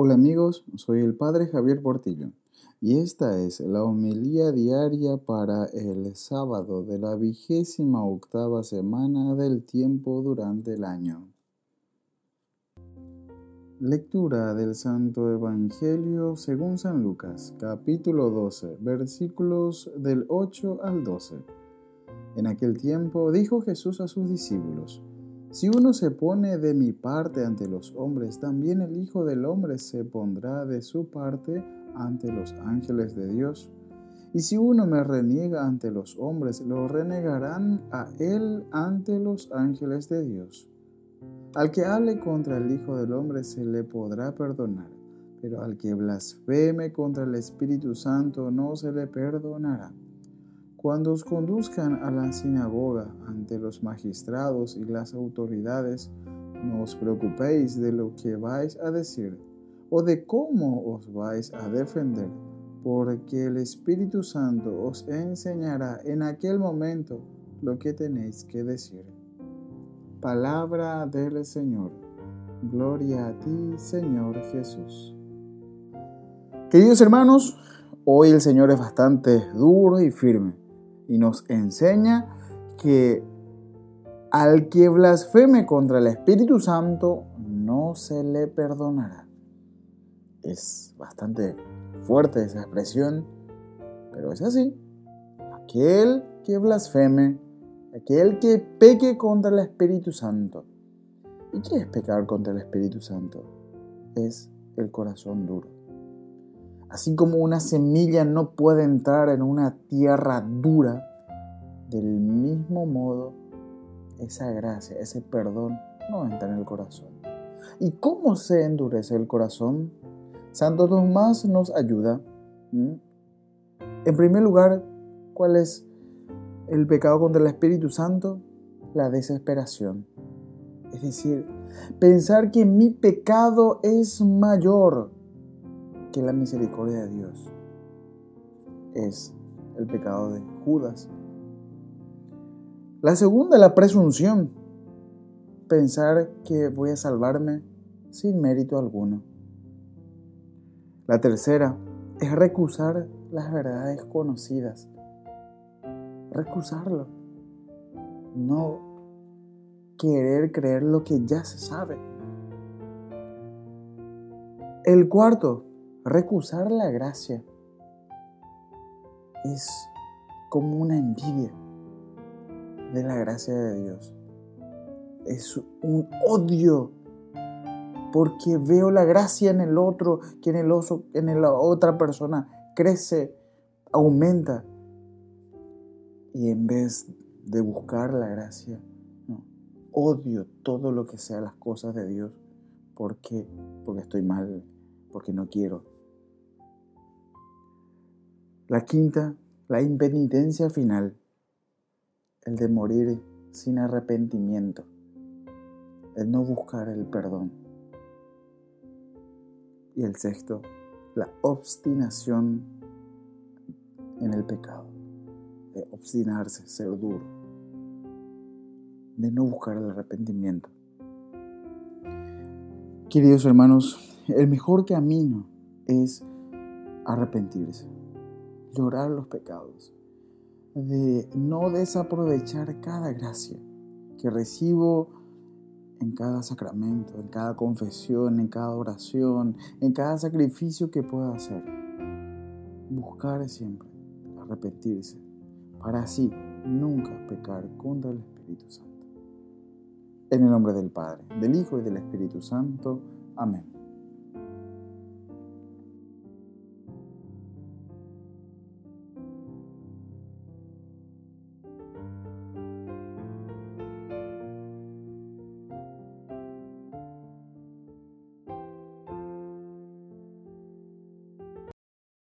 Hola amigos, soy el Padre Javier Portillo y esta es la homilía diaria para el sábado de la vigésima octava semana del tiempo durante el año. Lectura del Santo Evangelio según San Lucas, capítulo 12, versículos del 8 al 12. En aquel tiempo dijo Jesús a sus discípulos, si uno se pone de mi parte ante los hombres, también el Hijo del Hombre se pondrá de su parte ante los ángeles de Dios. Y si uno me reniega ante los hombres, lo renegarán a él ante los ángeles de Dios. Al que hable contra el Hijo del Hombre se le podrá perdonar, pero al que blasfeme contra el Espíritu Santo no se le perdonará. Cuando os conduzcan a la sinagoga ante los magistrados y las autoridades, no os preocupéis de lo que vais a decir o de cómo os vais a defender, porque el Espíritu Santo os enseñará en aquel momento lo que tenéis que decir. Palabra del Señor. Gloria a ti, Señor Jesús. Queridos hermanos, hoy el Señor es bastante duro y firme y nos enseña que al que blasfeme contra el Espíritu Santo no se le perdonará. Es bastante fuerte esa expresión, pero es así. Aquel que blasfeme, aquel que peque contra el Espíritu Santo. ¿Y qué es pecar contra el Espíritu Santo? Es el corazón duro. Así como una semilla no puede entrar en una tierra dura, del mismo modo esa gracia, ese perdón no entra en el corazón. ¿Y cómo se endurece el corazón? Santo Tomás nos ayuda. En primer lugar, ¿cuál es el pecado contra el Espíritu Santo? La desesperación. Es decir, pensar que mi pecado es mayor que la misericordia de Dios. Es el pecado de Judas. La segunda, la presunción. Pensar que voy a salvarme sin mérito alguno. La tercera es recusar las verdades conocidas. Recusarlo. No querer creer lo que ya se sabe. El cuarto, recusar la gracia es como una envidia de la gracia de Dios. Es un odio porque veo la gracia en el otro, que en, el oso, en la otra persona crece, aumenta. Y en vez de buscar la gracia, odio todo lo que sea las cosas de Dios. ¿Por qué? Porque estoy mal, porque no quiero. La quinta, la impenitencia final, el de morir sin arrepentimiento, el no buscar el perdón. Y el sexto, la obstinación en el pecado, de obstinarse, ser duro, de no buscar el arrepentimiento. Queridos hermanos, el mejor camino es arrepentirse llorar los pecados, de no desaprovechar cada gracia que recibo en cada sacramento, en cada confesión, en cada oración, en cada sacrificio que pueda hacer. Buscar siempre arrepentirse para así nunca pecar contra el Espíritu Santo. En el nombre del Padre, del Hijo y del Espíritu Santo. Amén.